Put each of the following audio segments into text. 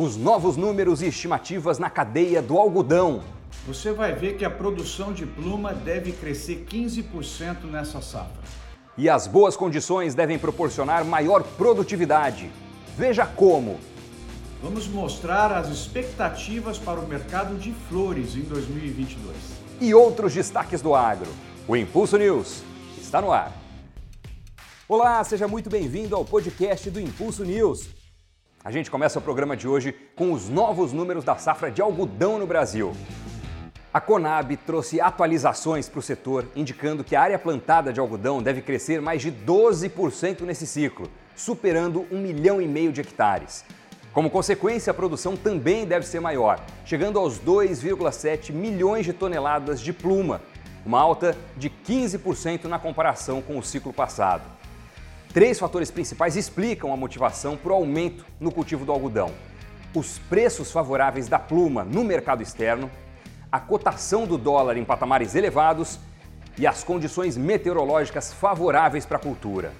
Os novos números e estimativas na cadeia do algodão. Você vai ver que a produção de pluma deve crescer 15% nessa safra. E as boas condições devem proporcionar maior produtividade. Veja como. Vamos mostrar as expectativas para o mercado de flores em 2022. E outros destaques do agro. O Impulso News está no ar. Olá, seja muito bem-vindo ao podcast do Impulso News. A gente começa o programa de hoje com os novos números da safra de algodão no Brasil. A Conab trouxe atualizações para o setor, indicando que a área plantada de algodão deve crescer mais de 12% nesse ciclo, superando um milhão e meio de hectares. Como consequência, a produção também deve ser maior, chegando aos 2,7 milhões de toneladas de pluma, uma alta de 15% na comparação com o ciclo passado. Três fatores principais explicam a motivação para o aumento no cultivo do algodão: os preços favoráveis da pluma no mercado externo, a cotação do dólar em patamares elevados e as condições meteorológicas favoráveis para a cultura.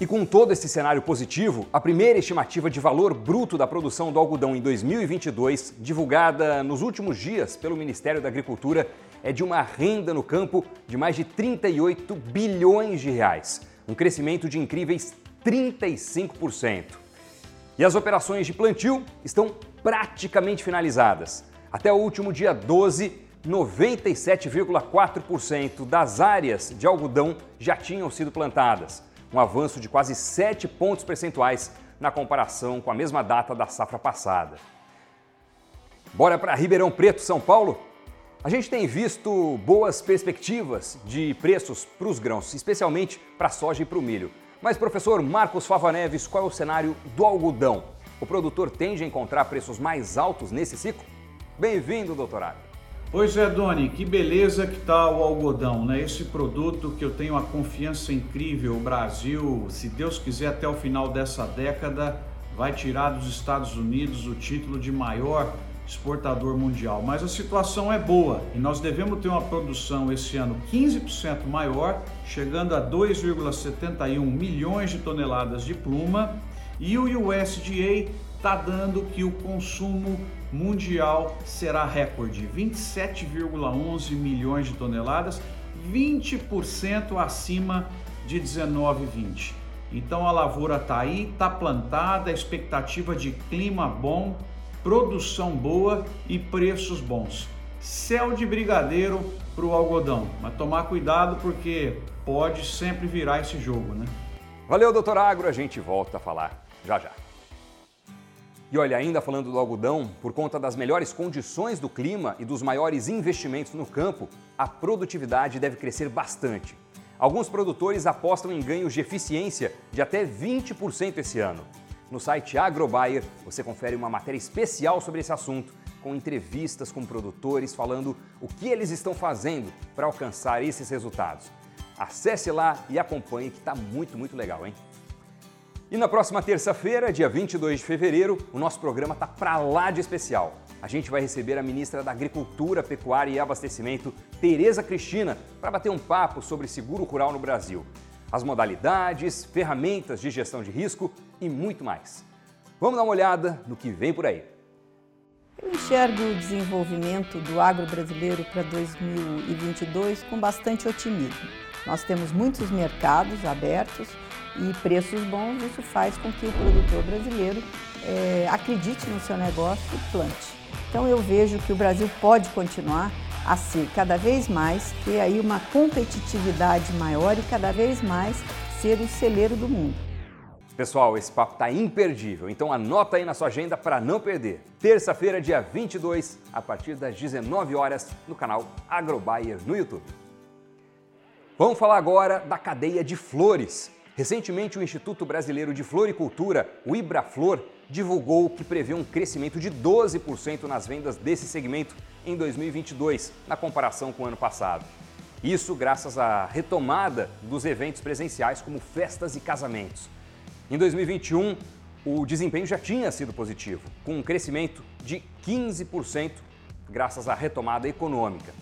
E com todo esse cenário positivo, a primeira estimativa de valor bruto da produção do algodão em 2022, divulgada nos últimos dias pelo Ministério da Agricultura, é de uma renda no campo de mais de 38 bilhões de reais, um crescimento de incríveis 35%. E as operações de plantio estão praticamente finalizadas. Até o último dia 12, 97,4% das áreas de algodão já tinham sido plantadas um avanço de quase 7 pontos percentuais na comparação com a mesma data da safra passada. Bora para Ribeirão Preto, São Paulo? A gente tem visto boas perspectivas de preços para os grãos, especialmente para a soja e para o milho. Mas, professor Marcos Fava Neves, qual é o cenário do algodão? O produtor tende a encontrar preços mais altos nesse ciclo? Bem-vindo, doutorado. Pois é, Doni, que beleza que tá o algodão, né? Esse produto que eu tenho uma confiança incrível, o Brasil, se Deus quiser até o final dessa década, vai tirar dos Estados Unidos o título de maior exportador mundial. Mas a situação é boa e nós devemos ter uma produção esse ano 15% maior, chegando a 2,71 milhões de toneladas de pluma, e o USDA está dando que o consumo mundial será recorde, 27,11 milhões de toneladas, 20% acima de 19,20. Então a lavoura está aí, está plantada, expectativa de clima bom, produção boa e preços bons. Céu de brigadeiro para o algodão, mas tomar cuidado porque pode sempre virar esse jogo, né? Valeu, doutor Agro, a gente volta a falar já já. E olha, ainda falando do algodão, por conta das melhores condições do clima e dos maiores investimentos no campo, a produtividade deve crescer bastante. Alguns produtores apostam em ganhos de eficiência de até 20% esse ano. No site AgroBuyer, você confere uma matéria especial sobre esse assunto, com entrevistas com produtores falando o que eles estão fazendo para alcançar esses resultados. Acesse lá e acompanhe que está muito, muito legal, hein? E na próxima terça-feira, dia 22 de fevereiro, o nosso programa está para lá de especial. A gente vai receber a ministra da Agricultura, Pecuária e Abastecimento, Tereza Cristina, para bater um papo sobre seguro rural no Brasil. As modalidades, ferramentas de gestão de risco e muito mais. Vamos dar uma olhada no que vem por aí. Eu enxergo o desenvolvimento do agro brasileiro para 2022 com bastante otimismo. Nós temos muitos mercados abertos e preços bons, isso faz com que o produtor brasileiro é, acredite no seu negócio e plante. Então eu vejo que o Brasil pode continuar a ser cada vez mais, ter aí uma competitividade maior e cada vez mais ser o celeiro do mundo. Pessoal, esse papo está imperdível, então anota aí na sua agenda para não perder. Terça-feira, dia 22, a partir das 19 horas, no canal AgroBuyer no YouTube. Vamos falar agora da cadeia de flores. Recentemente, o Instituto Brasileiro de Floricultura, o Ibraflor, divulgou que prevê um crescimento de 12% nas vendas desse segmento em 2022, na comparação com o ano passado. Isso graças à retomada dos eventos presenciais, como festas e casamentos. Em 2021, o desempenho já tinha sido positivo, com um crescimento de 15%, graças à retomada econômica.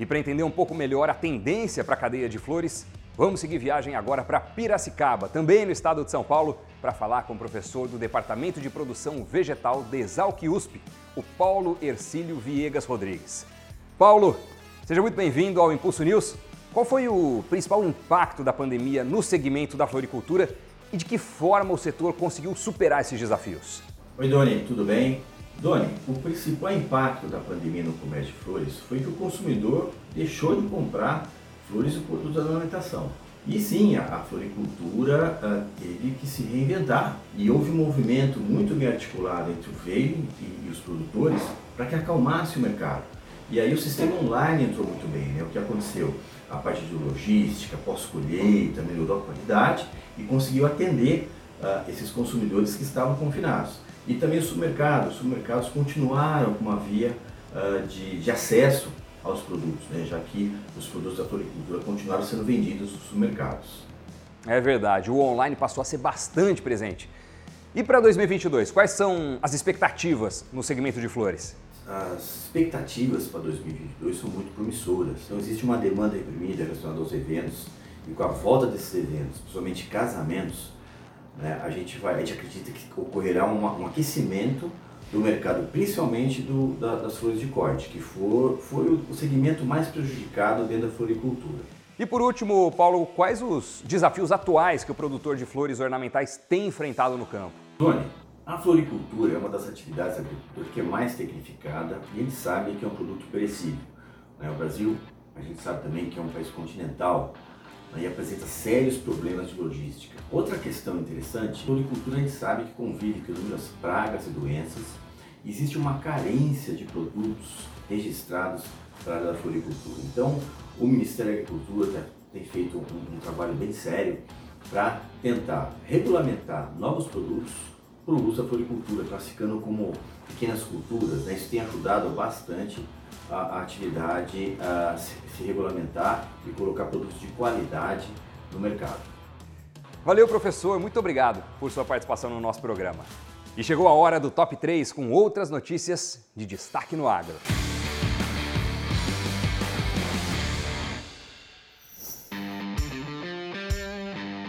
E para entender um pouco melhor a tendência para a cadeia de flores, Vamos seguir viagem agora para Piracicaba, também no estado de São Paulo, para falar com o professor do Departamento de Produção Vegetal da Exalc USP, o Paulo Ercílio Viegas Rodrigues. Paulo, seja muito bem-vindo ao Impulso News. Qual foi o principal impacto da pandemia no segmento da floricultura e de que forma o setor conseguiu superar esses desafios? Oi, Doni, tudo bem? Doni, o principal impacto da pandemia no comércio de flores foi que o consumidor deixou de comprar flores e produtos de ornamentação. E sim, a, floricultura uh, teve que se reinventar e houve um movimento muito bem articulado entre o veio e, e os produtores para que acalmasse o mercado. E aí o sistema online entrou muito bem, né? O que aconteceu? A parte de logística, pós-colheita, melhorou a qualidade e conseguiu atender uh, esses consumidores que estavam confinados. E também os supermercados. Os supermercados continuaram com uma via uh, de, de acesso aos produtos, né? já que os produtos da floricultura continuaram sendo vendidos nos supermercados. É verdade, o online passou a ser bastante presente. E para 2022, quais são as expectativas no segmento de flores? As expectativas para 2022 são muito promissoras. Então existe uma demanda reprimida relacionada aos eventos e com a volta desses eventos, principalmente casamentos, né, a gente vai, a gente acredita que ocorrerá um, um aquecimento do mercado, principalmente do, da, das flores de corte, que for, foi o segmento mais prejudicado dentro da floricultura. E por último, Paulo, quais os desafios atuais que o produtor de flores ornamentais tem enfrentado no campo? Tony, a floricultura é uma das atividades agrícolas que é mais tecnificada e eles sabem que é um produto perecível. Né? O Brasil, a gente sabe também que é um país continental? E apresenta sérios problemas de logística. Outra questão interessante, a floricultura a gente sabe que convive com inúmeras pragas e doenças. Existe uma carência de produtos registrados para a floricultura. Então, o Ministério da Agricultura tem feito um, um trabalho bem sério para tentar regulamentar novos produtos para o uso da floricultura, classificando como pequenas culturas. Né? Isso tem ajudado bastante a, a atividade a se, se regulamentar e colocar produtos de qualidade no mercado. Valeu, professor. Muito obrigado por sua participação no nosso programa. E chegou a hora do top 3 com outras notícias de destaque no agro.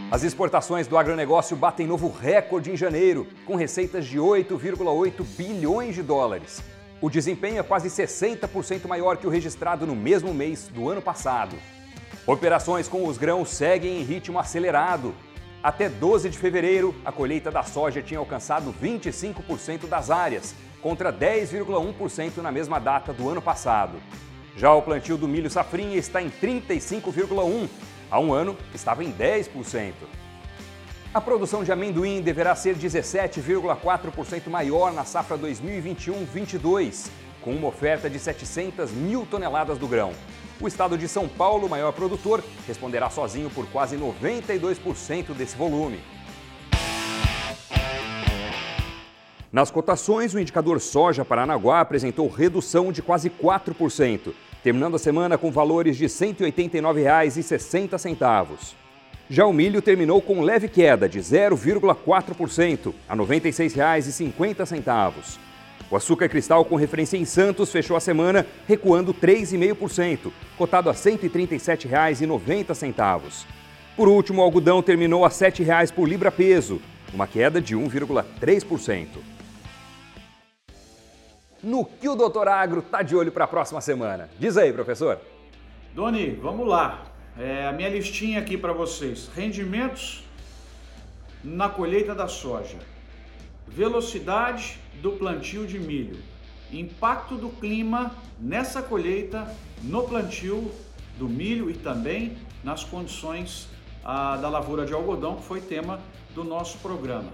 As exportações do agronegócio batem novo recorde em janeiro, com receitas de 8,8 bilhões de dólares. O desempenho é quase 60% maior que o registrado no mesmo mês do ano passado. Operações com os grãos seguem em ritmo acelerado, até 12 de fevereiro, a colheita da soja tinha alcançado 25% das áreas, contra 10,1% na mesma data do ano passado. Já o plantio do milho safrinha está em 35,1%, há um ano estava em 10%. A produção de amendoim deverá ser 17,4% maior na safra 2021-22, com uma oferta de 700 mil toneladas do grão. O estado de São Paulo, maior produtor, responderá sozinho por quase 92% desse volume. Nas cotações, o indicador soja Paranaguá apresentou redução de quase 4%, terminando a semana com valores de R$ 189,60. Já o milho terminou com leve queda de 0,4% a R$ 96,50. O açúcar cristal com referência em Santos fechou a semana recuando 3,5%, cotado a R$ 137,90. Por último, o algodão terminou a R$ 7,00 por libra peso, uma queda de 1,3%. No que o Doutor Agro está de olho para a próxima semana? Diz aí, professor. Doni, vamos lá. É, a minha listinha aqui para vocês. Rendimentos na colheita da soja. Velocidade do plantio de milho, impacto do clima nessa colheita, no plantio do milho e também nas condições ah, da lavoura de algodão, que foi tema do nosso programa.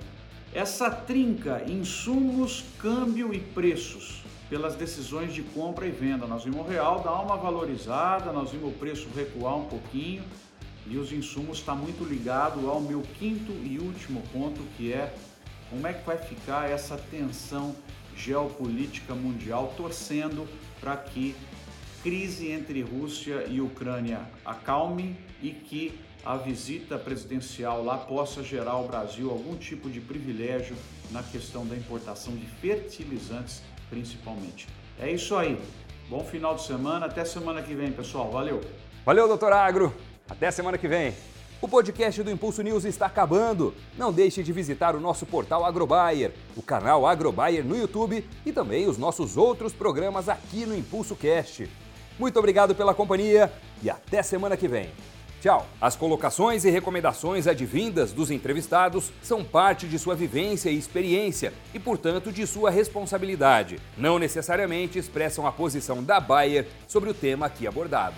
Essa trinca insumos, câmbio e preços pelas decisões de compra e venda. Nós vimos o real dar uma valorizada, nós vimos o preço recuar um pouquinho e os insumos está muito ligado ao meu quinto e último ponto que é como é que vai ficar essa tensão geopolítica mundial, torcendo para que crise entre Rússia e Ucrânia acalme e que a visita presidencial lá possa gerar ao Brasil algum tipo de privilégio na questão da importação de fertilizantes, principalmente. É isso aí. Bom final de semana, até semana que vem, pessoal. Valeu. Valeu, doutor Agro. Até semana que vem. O podcast do Impulso News está acabando. Não deixe de visitar o nosso portal Agrobayer, o canal Agrobayer no YouTube e também os nossos outros programas aqui no Impulso Cast. Muito obrigado pela companhia e até semana que vem. Tchau! As colocações e recomendações advindas dos entrevistados são parte de sua vivência e experiência e, portanto, de sua responsabilidade. Não necessariamente expressam a posição da Bayer sobre o tema aqui abordado.